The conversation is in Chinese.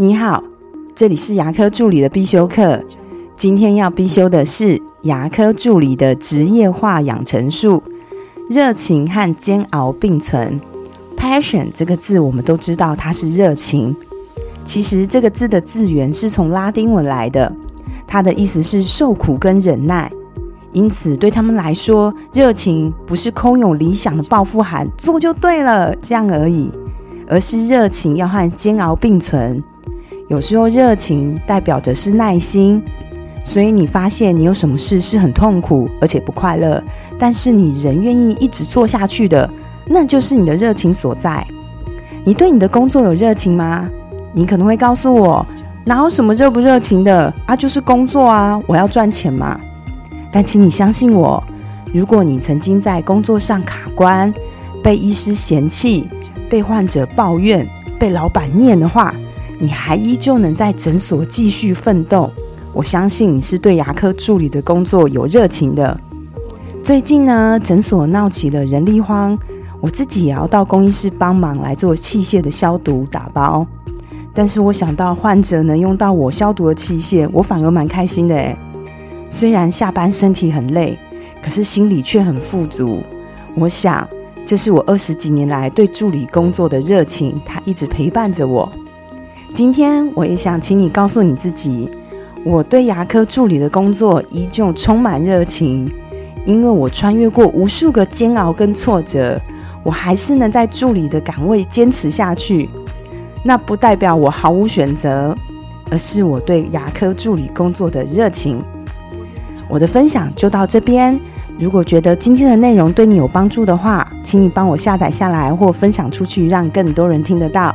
你好，这里是牙科助理的必修课。今天要必修的是牙科助理的职业化养成术。热情和煎熬并存。Passion 这个字我们都知道它是热情，其实这个字的字源是从拉丁文来的，它的意思是受苦跟忍耐。因此对他们来说，热情不是空有理想的抱负喊做就对了这样而已，而是热情要和煎熬并存。有时候热情代表着是耐心，所以你发现你有什么事是很痛苦而且不快乐，但是你仍愿意一直做下去的，那就是你的热情所在。你对你的工作有热情吗？你可能会告诉我，哪有什么热不热情的啊？就是工作啊，我要赚钱嘛。但请你相信我，如果你曾经在工作上卡关，被医师嫌弃，被患者抱怨，被老板念的话，你还依旧能在诊所继续奋斗，我相信你是对牙科助理的工作有热情的。最近呢，诊所闹起了人力荒，我自己也要到公益室帮忙来做器械的消毒打包。但是我想到患者能用到我消毒的器械，我反而蛮开心的诶。虽然下班身体很累，可是心里却很富足。我想，这是我二十几年来对助理工作的热情，它一直陪伴着我。今天我也想请你告诉你自己，我对牙科助理的工作依旧充满热情，因为我穿越过无数个煎熬跟挫折，我还是能在助理的岗位坚持下去。那不代表我毫无选择，而是我对牙科助理工作的热情。我的分享就到这边。如果觉得今天的内容对你有帮助的话，请你帮我下载下来或分享出去，让更多人听得到。